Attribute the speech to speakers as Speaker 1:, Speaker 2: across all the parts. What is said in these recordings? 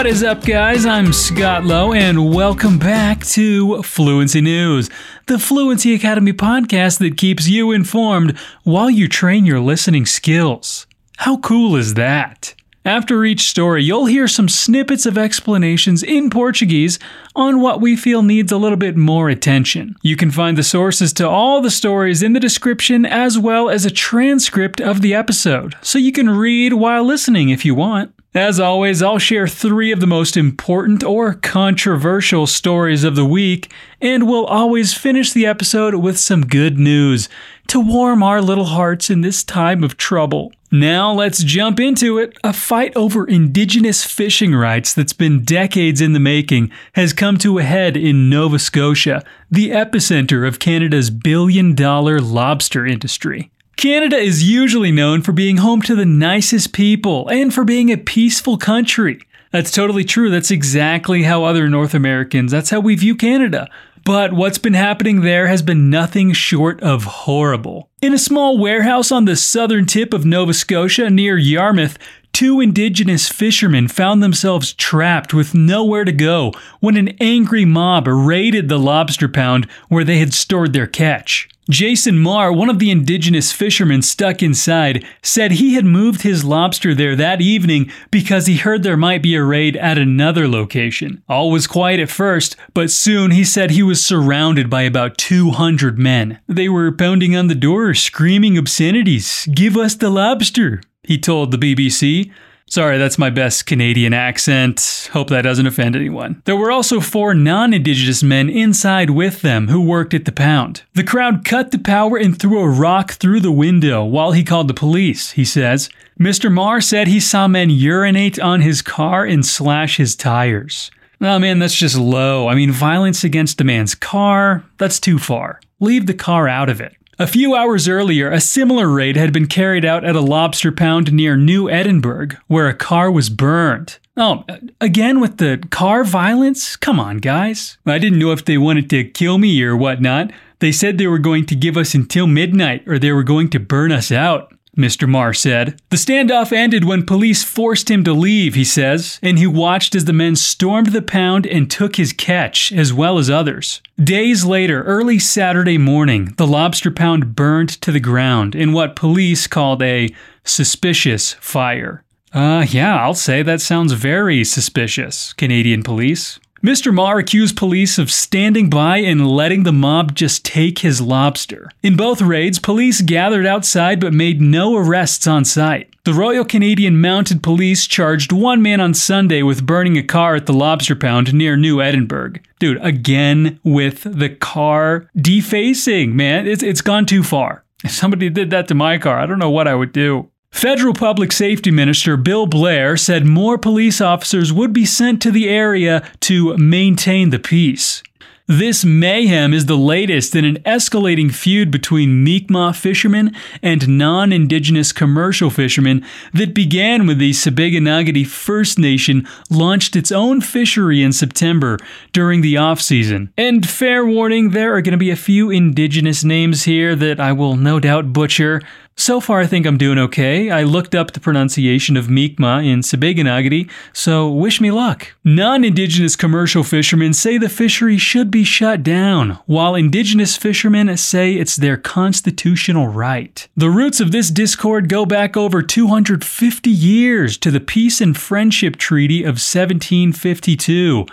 Speaker 1: What is up, guys? I'm Scott Lowe, and welcome back to Fluency News, the Fluency Academy podcast that keeps you informed while you train your listening skills. How cool is that? After each story, you'll hear some snippets of explanations in Portuguese on what we feel needs a little bit more attention. You can find the sources to all the stories in the description as well as a transcript of the episode, so you can read while listening if you want. As always, I'll share three of the most important or controversial stories of the week, and we'll always finish the episode with some good news to warm our little hearts in this time of trouble. Now let's jump into it. A fight over indigenous fishing rights that's been decades in the making has come to a head in Nova Scotia, the epicenter of Canada's billion dollar lobster industry. Canada is usually known for being home to the nicest people and for being a peaceful country. That's totally true. That's exactly how other North Americans, that's how we view Canada. But what's been happening there has been nothing short of horrible. In a small warehouse on the southern tip of Nova Scotia near Yarmouth, two indigenous fishermen found themselves trapped with nowhere to go when an angry mob raided the lobster pound where they had stored their catch. Jason Marr, one of the indigenous fishermen stuck inside, said he had moved his lobster there that evening because he heard there might be a raid at another location. All was quiet at first, but soon he said he was surrounded by about 200 men. They were pounding on the door, screaming obscenities. Give us the lobster, he told the BBC. Sorry, that's my best Canadian accent. Hope that doesn't offend anyone. There were also four non Indigenous men inside with them who worked at the pound. The crowd cut the power and threw a rock through the window while he called the police, he says. Mr. Marr said he saw men urinate on his car and slash his tires. Oh man, that's just low. I mean, violence against a man's car, that's too far. Leave the car out of it. A few hours earlier, a similar raid had been carried out at a lobster pound near New Edinburgh, where a car was burned. Oh, again with the car violence? Come on, guys. I didn't know if they wanted to kill me or whatnot. They said they were going to give us until midnight or they were going to burn us out. Mr. Marr said. The standoff ended when police forced him to leave, he says, and he watched as the men stormed the pound and took his catch, as well as others. Days later, early Saturday morning, the lobster pound burned to the ground in what police called a suspicious fire. Uh, yeah, I'll say that sounds very suspicious, Canadian police. Mr. Marr accused police of standing by and letting the mob just take his lobster. In both raids, police gathered outside but made no arrests on site. The Royal Canadian Mounted Police charged one man on Sunday with burning a car at the lobster pound near New Edinburgh. Dude, again with the car defacing, man. It's, it's gone too far. If somebody did that to my car, I don't know what I would do. Federal Public Safety Minister Bill Blair said more police officers would be sent to the area to maintain the peace. This mayhem is the latest in an escalating feud between Mi'kmaq fishermen and non indigenous commercial fishermen that began when the Sipekne'katik First Nation launched its own fishery in September during the off season. And fair warning, there are going to be a few indigenous names here that I will no doubt butcher. So far, I think I'm doing okay. I looked up the pronunciation of Mi'kmaq in Sipekne'katik, so wish me luck. Non indigenous commercial fishermen say the fishery should be shut down, while indigenous fishermen say it's their constitutional right. The roots of this discord go back over 250 years to the Peace and Friendship Treaty of 1752.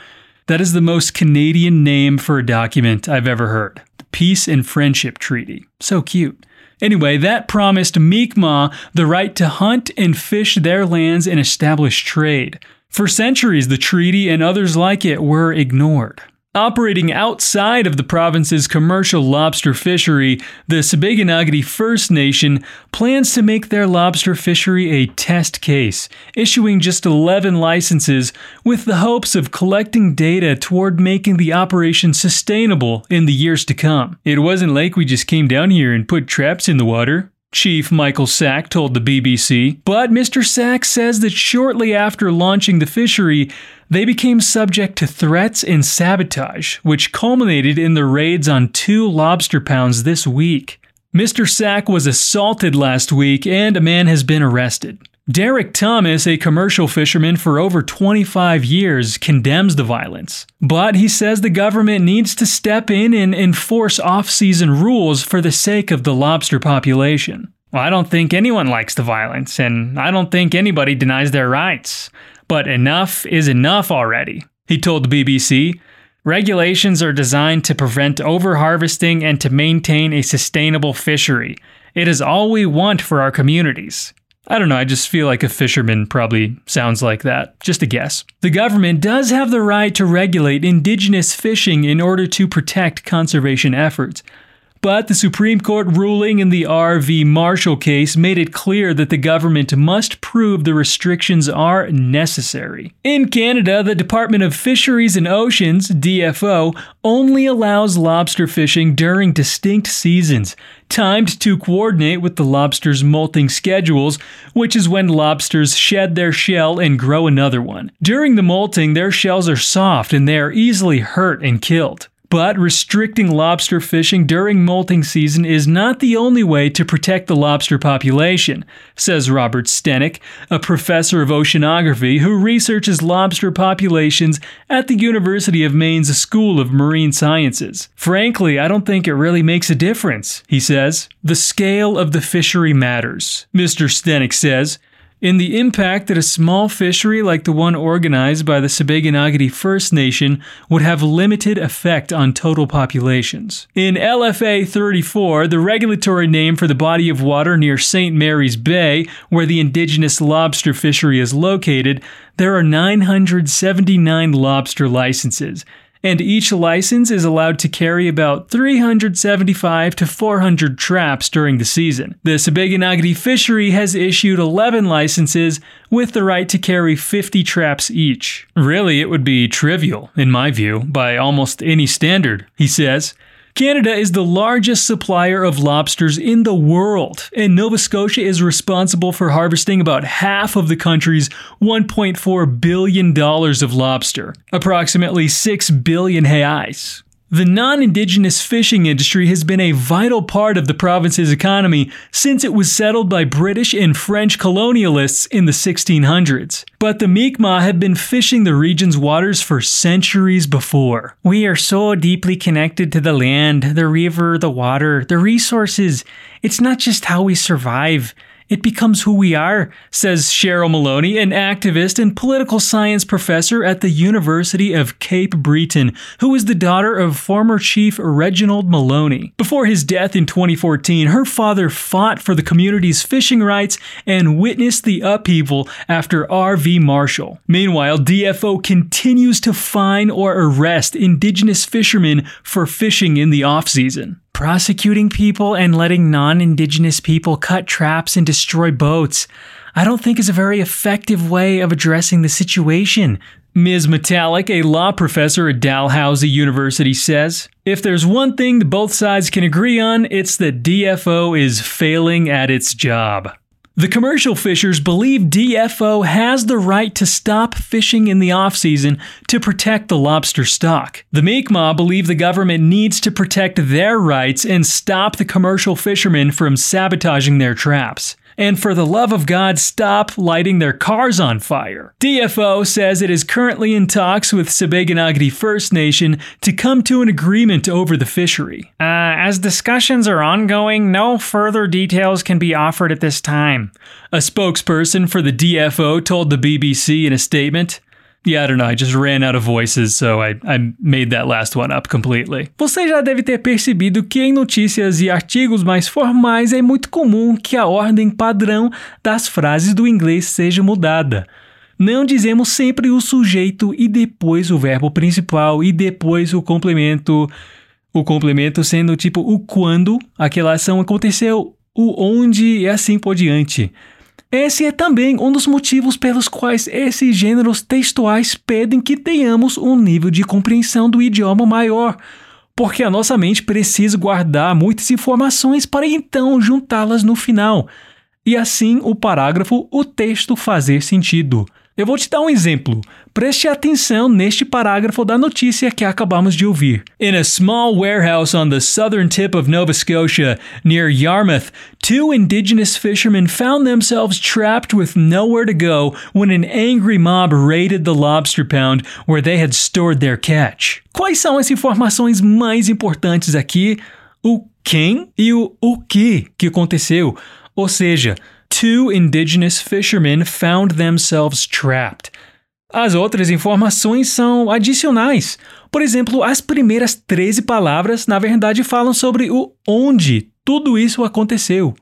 Speaker 1: That is the most Canadian name for a document I've ever heard. The Peace and Friendship Treaty. So cute. Anyway, that promised Mi'kmaq the right to hunt and fish their lands and establish trade. For centuries, the treaty and others like it were ignored. Operating outside of the province's commercial lobster fishery, the Sipekne'katik First Nation plans to make their lobster fishery a test case, issuing just 11 licenses with the hopes of collecting data toward making the operation sustainable in the years to come. It wasn't like we just came down here and put traps in the water. Chief Michael Sack told the BBC. But Mr. Sack says that shortly after launching the fishery, they became subject to threats and sabotage, which culminated in the raids on two lobster pounds this week. Mr. Sack was assaulted last week and a man has been arrested. Derek Thomas, a commercial fisherman for over 25 years, condemns the violence. But he says the government needs to step in and enforce off season rules for the sake of the lobster population. Well, I don't think anyone likes the violence, and I don't think anybody denies their rights. But enough is enough already, he told the BBC. Regulations are designed to prevent overharvesting and to maintain a sustainable fishery. It is all we want for our communities. I don't know, I just feel like a fisherman probably sounds like that. Just a guess. The government does have the right to regulate indigenous fishing in order to protect conservation efforts. But the Supreme Court ruling in the R.V. Marshall case made it clear that the government must prove the restrictions are necessary. In Canada, the Department of Fisheries and Oceans, DFO, only allows lobster fishing during distinct seasons, timed to coordinate with the lobster's molting schedules, which is when lobsters shed their shell and grow another one. During the molting, their shells are soft and they are easily hurt and killed. But restricting lobster fishing during molting season is not the only way to protect the lobster population, says Robert Steneck, a professor of oceanography who researches lobster populations at the University of Maine's School of Marine Sciences. Frankly, I don't think it really makes a difference, he says. The scale of the fishery matters, Mr. Steneck says in the impact that a small fishery like the one organized by the Sipekne'katik First Nation would have limited effect on total populations. In LFA 34, the regulatory name for the body of water near St. Mary's Bay, where the indigenous lobster fishery is located, there are 979 lobster licenses and each license is allowed to carry about 375 to 400 traps during the season. The Sipekne'katik fishery has issued 11 licenses with the right to carry 50 traps each. Really, it would be trivial, in my view, by almost any standard, he says. Canada is the largest supplier of lobsters in the world, and Nova Scotia is responsible for harvesting about half of the country's $1.4 billion of lobster, approximately 6 billion reais. The non indigenous fishing industry has been a vital part of the province's economy since it was settled by British and French colonialists in the 1600s. But the Mi'kmaq have been fishing the region's waters for centuries before. We are so deeply connected to the land, the river, the water, the resources. It's not just how we survive, it becomes who we are, says Cheryl Maloney, an activist and political science professor at the University of Cape Breton, who is the daughter of former Chief Reginald Maloney. Before his death in 2014, her father fought for the community's fishing rights and witnessed the upheaval after R.V. Marshall. Meanwhile, DFO continues to fine or arrest indigenous fishermen for fishing in the off season prosecuting people and letting non indigenous people cut traps and destroy boats, I don't think is a very effective way of addressing the situation. Ms. Metallic, a law professor at Dalhousie University, says If there's one thing that both sides can agree on, it's that DFO is failing at its job. The commercial fishers believe DFO has the right to stop fishing in the off-season to protect the lobster stock. The Mi'kmaq believe the government needs to protect their rights and stop the commercial fishermen from sabotaging their traps and for the love of God, stop lighting their cars on fire. DFO says it is currently in talks with Sipekne'katik First Nation to come to an agreement over the fishery. Uh, as discussions are ongoing, no further details can be offered at this time. A spokesperson for the DFO told the BBC in a statement. Yeah, I don't know. I just ran out of voices, so I, I made that last one up completely. Você já deve ter percebido que em notícias e artigos mais formais é muito comum que a ordem padrão das frases do inglês seja mudada. Não dizemos sempre o sujeito e depois o verbo principal e depois o complemento. O complemento sendo tipo o quando aquela ação aconteceu, o onde e assim por diante. Esse é também um dos motivos pelos quais esses gêneros textuais pedem que tenhamos um nível de compreensão do idioma maior, porque a nossa mente precisa guardar muitas informações para então juntá-las no final, e assim o parágrafo, o texto fazer sentido. Eu vou te dar um exemplo. Preste atenção neste parágrafo da notícia que acabamos de ouvir. In a small warehouse on the southern tip of Nova Scotia, near Yarmouth, two indigenous fishermen found themselves trapped with nowhere to go when an angry mob raided the lobster pound where they had stored their catch. Quais são as informações mais importantes aqui? O quem e o o que que aconteceu. Ou seja, two indigenous fishermen found themselves trapped. As outras informações são adicionais. Por exemplo, as primeiras 13 palavras, na verdade, falam sobre o onde tudo isso aconteceu.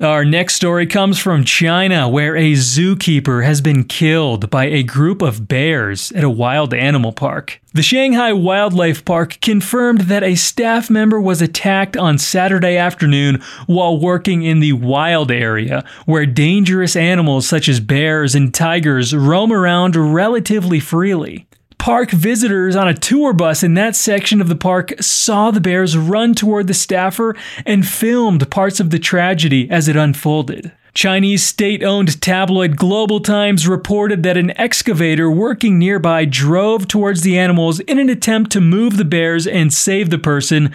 Speaker 1: Our next story comes from China, where a zookeeper has been killed by a group of bears at a wild animal park. The Shanghai Wildlife Park confirmed that a staff member was attacked on Saturday afternoon while working in the wild area, where dangerous animals such as bears and tigers roam around relatively freely park visitors on a tour bus in that section of the park saw the bears run toward the staffer and filmed parts of the tragedy as it unfolded. Chinese state owned tabloid Global Times reported that an excavator working nearby drove towards the animals in an attempt to move the bears and save the person,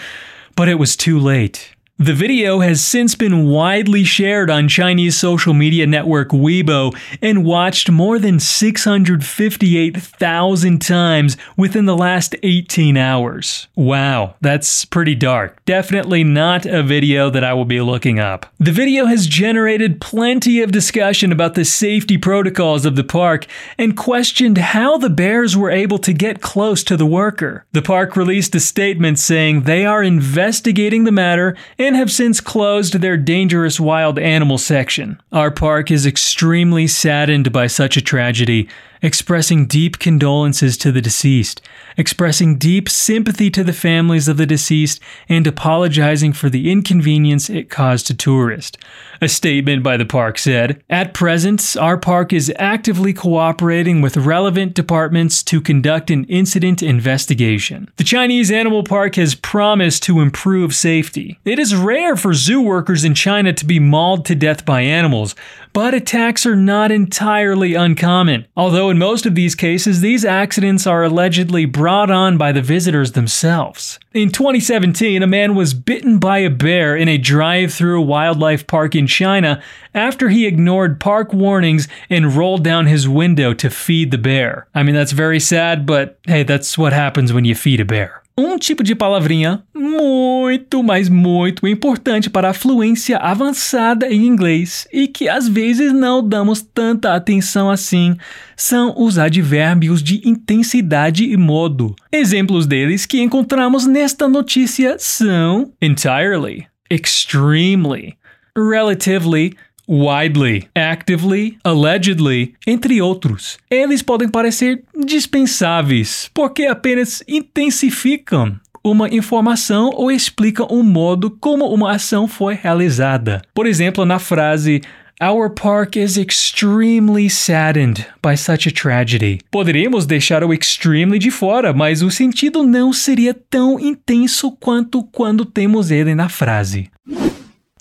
Speaker 1: but it was too late. The video has since been widely shared on Chinese social media network Weibo and watched more than 658,000 times within the last 18 hours. Wow, that's pretty dark. Definitely not a video that I will be looking up. The video has generated plenty of discussion about the safety protocols of the park and questioned how the bears were able to get close to the worker. The park released a statement saying they are investigating the matter and have since closed their dangerous wild animal section. Our park is extremely saddened by such a tragedy expressing deep condolences to the deceased, expressing deep sympathy to the families of the deceased, and apologizing for the inconvenience it caused to tourists. A statement by the park said At present, our park is actively cooperating with relevant departments to conduct an incident investigation. The Chinese Animal Park has promised to improve safety. It is rare for zoo workers in China to be mauled to death by animals, but attacks are not entirely uncommon. Although in most of these cases, these accidents are allegedly brought on by the visitors themselves. In 2017, a man was bitten by a bear in a drive through wildlife park in China after he ignored park warnings and rolled down his window to feed the bear. I mean, that's very sad, but hey, that's what happens when you feed a bear. Um tipo de palavrinha muito, mas muito importante para a fluência avançada em inglês e que às vezes não damos tanta atenção assim são os advérbios de intensidade e modo. Exemplos deles que encontramos nesta notícia são entirely, extremely, relatively, widely, actively, allegedly, entre outros. Eles podem parecer dispensáveis, porque apenas intensificam uma informação ou explicam o modo como uma ação foi realizada. Por exemplo, na frase Our park is extremely saddened by such a tragedy. Poderíamos deixar o extremely de fora, mas o sentido não seria tão intenso quanto quando temos ele na frase.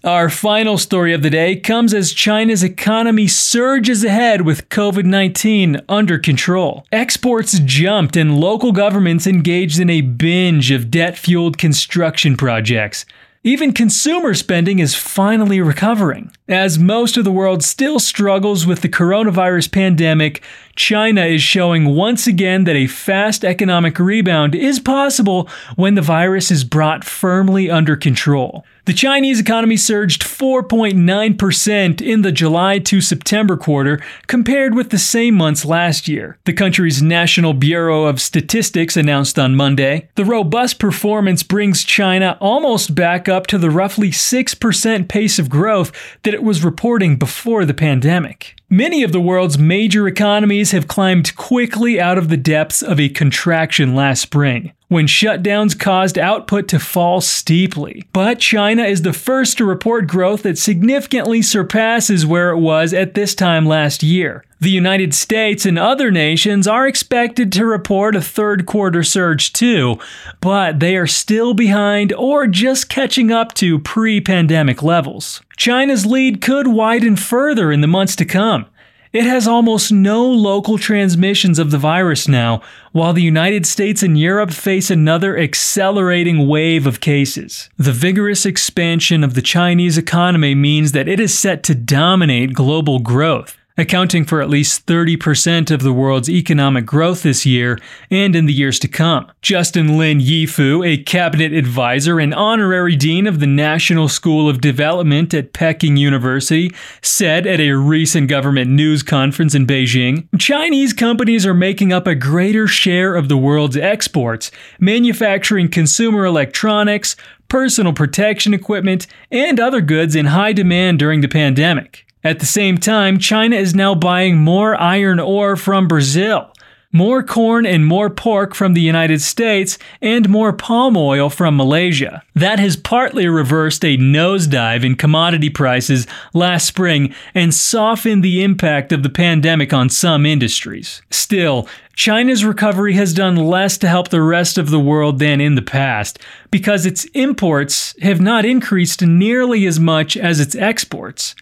Speaker 1: Our final story of the day comes as China's economy surges ahead with COVID 19 under control. Exports jumped and local governments engaged in a binge of debt fueled construction projects. Even consumer spending is finally recovering. As most of the world still struggles with the coronavirus pandemic, China is showing once again that a fast economic rebound is possible when the virus is brought firmly under control. The Chinese economy surged 4.9% in the July to September quarter compared with the same months last year. The country's National Bureau of Statistics announced on Monday. The robust performance brings China almost back up to the roughly 6% pace of growth that it was reporting before the pandemic. Many of the world's major economies have climbed quickly out of the depths of a contraction last spring, when shutdowns caused output to fall steeply. But China is the first to report growth that significantly surpasses where it was at this time last year. The United States and other nations are expected to report a third quarter surge too, but they are still behind or just catching up to pre pandemic levels. China's lead could widen further in the months to come. It has almost no local transmissions of the virus now, while the United States and Europe face another accelerating wave of cases. The vigorous expansion of the Chinese economy means that it is set to dominate global growth accounting for at least 30% of the world's economic growth this year and in the years to come. Justin Lin Yifu, a cabinet advisor and honorary dean of the National School of Development at Peking University, said at a recent government news conference in Beijing Chinese companies are making up a greater share of the world's exports, manufacturing consumer electronics, personal protection equipment, and other goods in high demand during the pandemic. At the same time, China is now buying more iron ore from Brazil, more corn and more pork from the United States, and more palm oil from Malaysia. That has partly reversed a nosedive in commodity prices last spring and softened the impact of the pandemic on some industries. Still, China's recovery has done less to help the rest of the world than in the past because its imports have not increased nearly as much as its exports.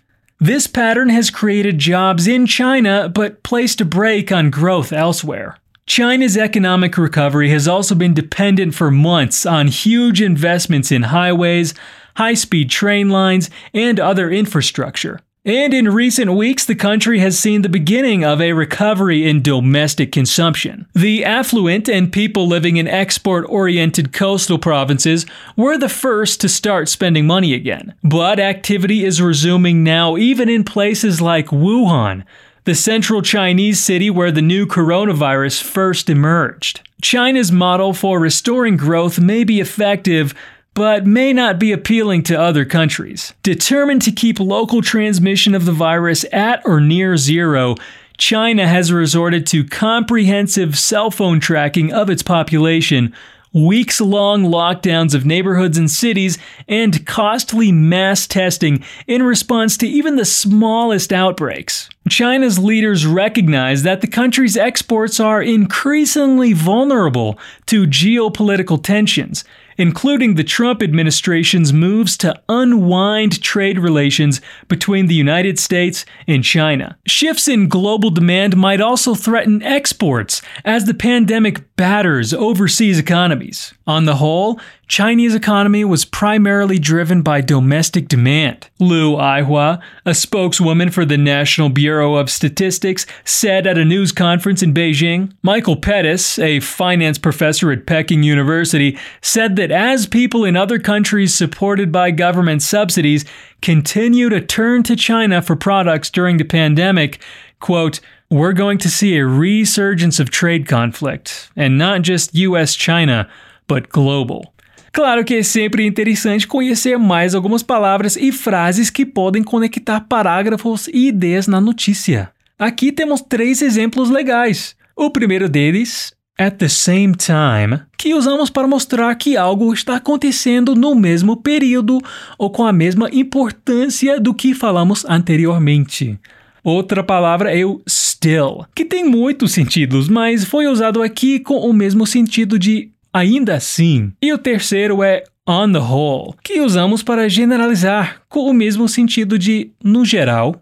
Speaker 1: This pattern has created jobs in China but placed a brake on growth elsewhere. China's economic recovery has also been dependent for months on huge investments in highways, high speed train lines, and other infrastructure. And in recent weeks, the country has seen the beginning of a recovery in domestic consumption. The affluent and people living in export oriented coastal provinces were the first to start spending money again. But activity is resuming now, even in places like Wuhan, the central Chinese city where the new coronavirus first emerged. China's model for restoring growth may be effective, but may not be appealing to other countries. Determined to keep local transmission of the virus at or near zero, China has resorted to comprehensive cell phone tracking of its population, weeks long lockdowns of neighborhoods and cities, and costly mass testing in response to even the smallest outbreaks. China's leaders recognize that the country's exports are increasingly vulnerable to geopolitical tensions including the Trump administration's moves to unwind trade relations between the United States and China. Shifts in global demand might also threaten exports as the pandemic batters overseas economies. On the whole, Chinese economy was primarily driven by domestic demand. Lu Aihua, a spokeswoman for the National Bureau of Statistics, said at a news conference in Beijing. Michael Pettis, a finance professor at Peking University, said that as people in other countries supported by government subsidies continue to turn to China for products during the pandemic, quote, we're going to see a resurgence of trade conflict, and not just US China, but global. Claro que é sempre interessante conhecer mais algumas palavras e frases que podem conectar parágrafos e ideias na notícia. Aqui temos três exemplos legais. O primeiro deles, at the same time, que usamos para mostrar que algo está acontecendo no mesmo período ou com a mesma importância do que falamos anteriormente. Outra palavra é o still, que tem muitos sentidos, mas foi usado aqui com o mesmo sentido de ainda assim. E o terceiro é on the whole, que usamos para generalizar, com o mesmo sentido de no geral.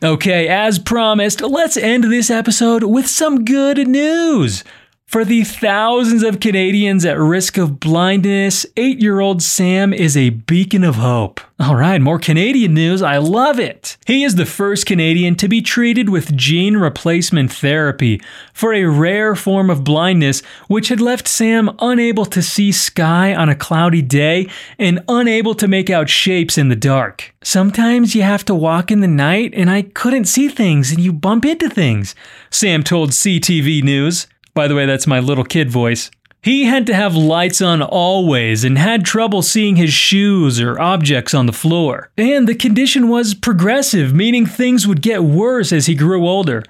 Speaker 1: Okay, as promised, let's end this episode with some good news. For the thousands of Canadians at risk of blindness, eight year old Sam is a beacon of hope. All right, more Canadian news. I love it. He is the first Canadian to be treated with gene replacement therapy for a rare form of blindness which had left Sam unable to see sky on a cloudy day and unable to make out shapes in the dark. Sometimes you have to walk in the night and I couldn't see things and you bump into things, Sam told CTV News. By the way, that's my little kid voice. He had to have lights on always and had trouble seeing his shoes or objects on the floor. And the condition was progressive, meaning things would get worse as he grew older.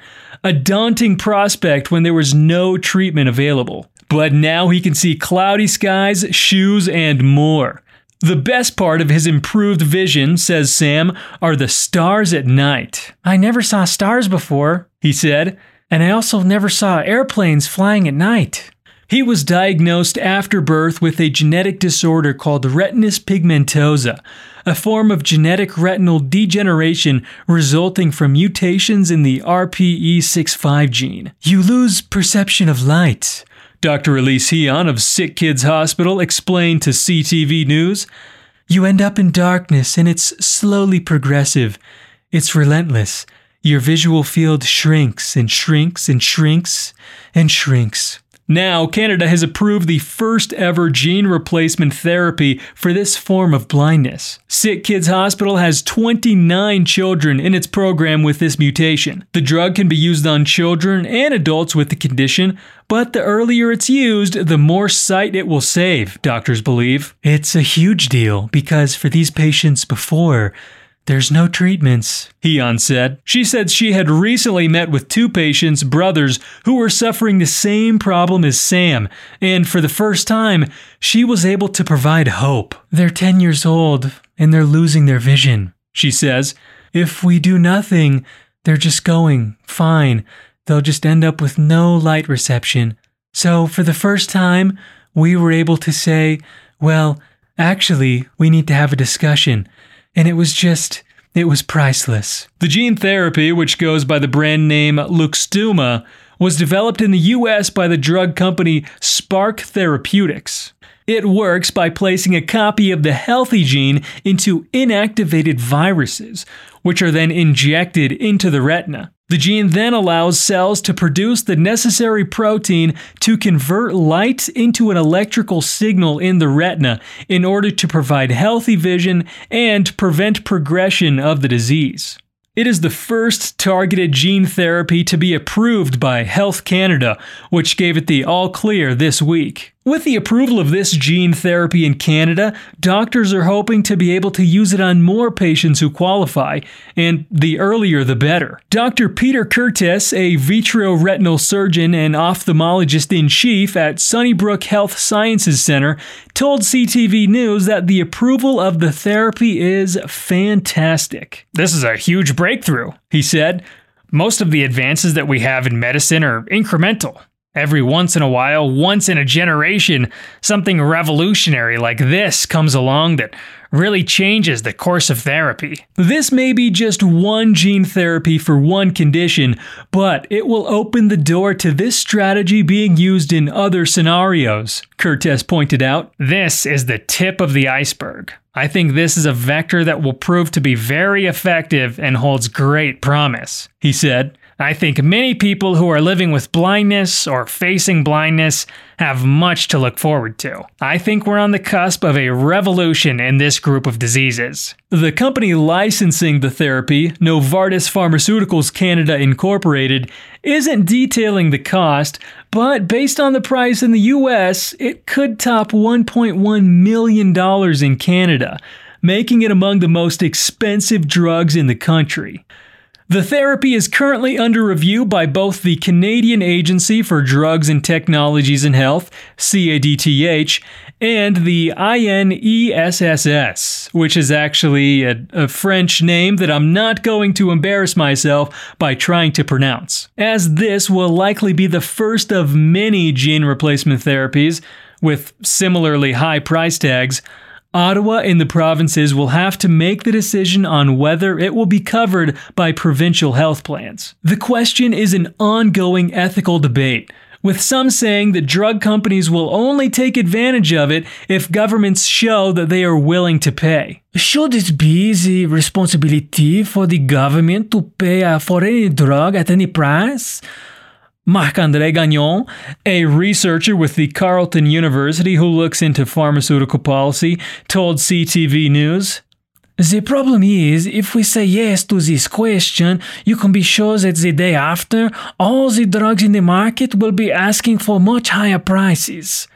Speaker 1: A daunting prospect when there was no treatment available. But now he can see cloudy skies, shoes, and more. The best part of his improved vision, says Sam, are the stars at night. I never saw stars before, he said and I also never saw airplanes flying at night. He was diagnosed after birth with a genetic disorder called retinitis pigmentosa, a form of genetic retinal degeneration resulting from mutations in the RPE65 gene. You lose perception of light. Dr. Elise Heon of Sick Kids Hospital explained to CTV News. You end up in darkness and it's slowly progressive. It's relentless. Your visual field shrinks and shrinks and shrinks and shrinks. Now, Canada has approved the first ever gene replacement therapy for this form of blindness. Sick Kids Hospital has 29 children in its program with this mutation. The drug can be used on children and adults with the condition, but the earlier it's used, the more sight it will save, doctors believe. It's a huge deal because for these patients before, there's no treatments, Heon said. She said she had recently met with two patients, brothers, who were suffering the same problem as Sam, and for the first time, she was able to provide hope. They're 10 years old, and they're losing their vision, she says. If we do nothing, they're just going fine. They'll just end up with no light reception. So, for the first time, we were able to say, well, actually, we need to have a discussion and it was just it was priceless. The gene therapy, which goes by the brand name Luxturna, was developed in the US by the drug company Spark Therapeutics. It works by placing a copy of the healthy gene into inactivated viruses, which are then injected into the retina. The gene then allows cells to produce the necessary protein to convert light into an electrical signal in the retina in order to provide healthy vision and prevent progression of the disease. It is the first targeted gene therapy to be approved by Health Canada, which gave it the all clear this week. With the approval of this gene therapy in Canada, doctors are hoping to be able to use it on more patients who qualify, and the earlier the better. Dr. Peter Kertes, a vitreoretinal surgeon and ophthalmologist in chief at Sunnybrook Health Sciences Center, told CTV News that the approval of the therapy is fantastic. This is a huge breakthrough, he said. Most of the advances that we have in medicine are incremental. Every once in a while, once in a generation, something revolutionary like this comes along that really changes the course of therapy. This may be just one gene therapy for one condition, but it will open the door to this strategy being used in other scenarios, Kertes pointed out. This is the tip of the iceberg. I think this is a vector that will prove to be very effective and holds great promise, he said. I think many people who are living with blindness or facing blindness have much to look forward to. I think we're on the cusp of a revolution in this group of diseases. The company licensing the therapy, Novartis Pharmaceuticals Canada Incorporated, isn't detailing the cost, but based on the price in the US, it could top $1.1 million in Canada, making it among the most expensive drugs in the country. The therapy is currently under review by both the Canadian Agency for Drugs and Technologies in Health, CADTH, and the INESSS, which is actually a, a, French name that I'm not going to embarrass myself by trying to pronounce, as this will likely be the first of many gene replacement therapies with similarly high price tags Ottawa and the provinces will have to make the decision on whether it will be covered by provincial health plans. The question is an ongoing ethical debate, with some saying that drug companies will only take advantage of it if governments show that they are willing to pay. Should it be the responsibility for the government to pay uh, for any drug at any price? Marc-André Gagnon, a researcher with the Carleton University who looks into pharmaceutical policy, told CTV News. The problem is, if we say yes to this question, you can be sure that the day after, all the drugs in the market will be asking for much higher prices.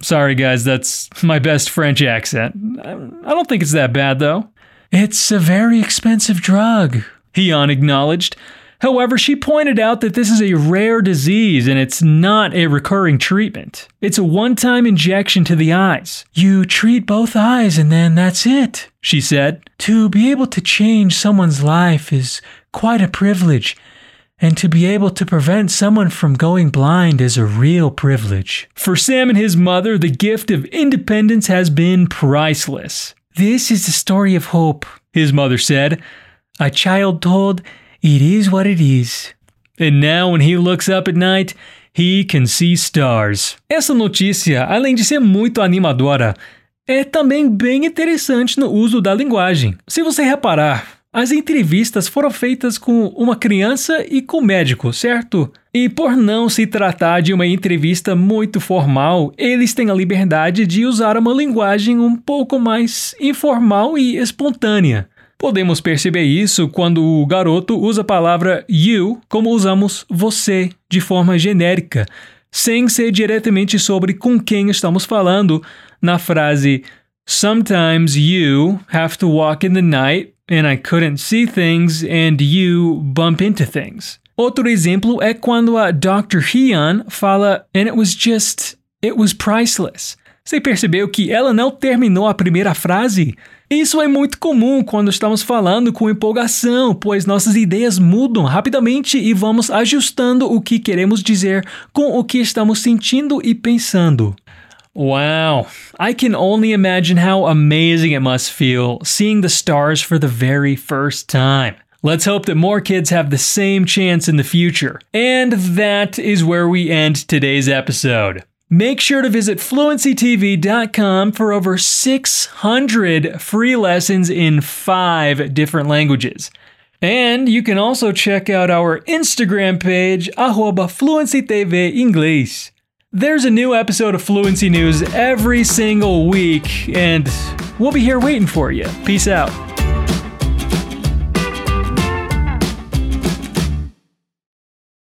Speaker 1: Sorry, guys, that's my best French accent. I don't think it's that bad, though. It's a very expensive drug, Heon acknowledged. However, she pointed out that this is a rare disease and it's not a recurring treatment. It's a one time injection to the eyes. You treat both eyes and then that's it, she said. To be able to change someone's life is quite a privilege, and to be able to prevent someone from going blind is a real privilege. For Sam and his mother, the gift of independence has been priceless. This is the story of hope, his mother said. A child told, It is what it is. And now, when he looks up at night, he can see stars. Essa notícia, além de ser muito animadora, é também bem interessante no uso da linguagem. Se você reparar, as entrevistas foram feitas com uma criança e com o médico, certo? E por não se tratar de uma entrevista muito formal, eles têm a liberdade de usar uma linguagem um pouco mais informal e espontânea. Podemos perceber isso quando o garoto usa a palavra you como usamos você de forma genérica, sem ser diretamente sobre com quem estamos falando, na frase Sometimes you have to walk in the night and I couldn't see things and you bump into things. Outro exemplo é quando a Dr. Hyun fala and it was just it was priceless. Você percebeu que ela não terminou a primeira frase? Isso é muito comum quando estamos falando com empolgação, pois nossas ideias mudam rapidamente e vamos ajustando o que queremos dizer com o que estamos sentindo e pensando. Wow, I can only imagine how amazing it must feel seeing the stars for the very first time. Let's hope that more kids have the same chance in the future. And that is where we end today's episode. Make sure to visit fluencytv.com for over 600 free lessons in five different languages. And you can also check out our Instagram page, arroba fluencytv inglês. There's a new episode of Fluency News every single week, and we'll be here waiting for you. Peace out.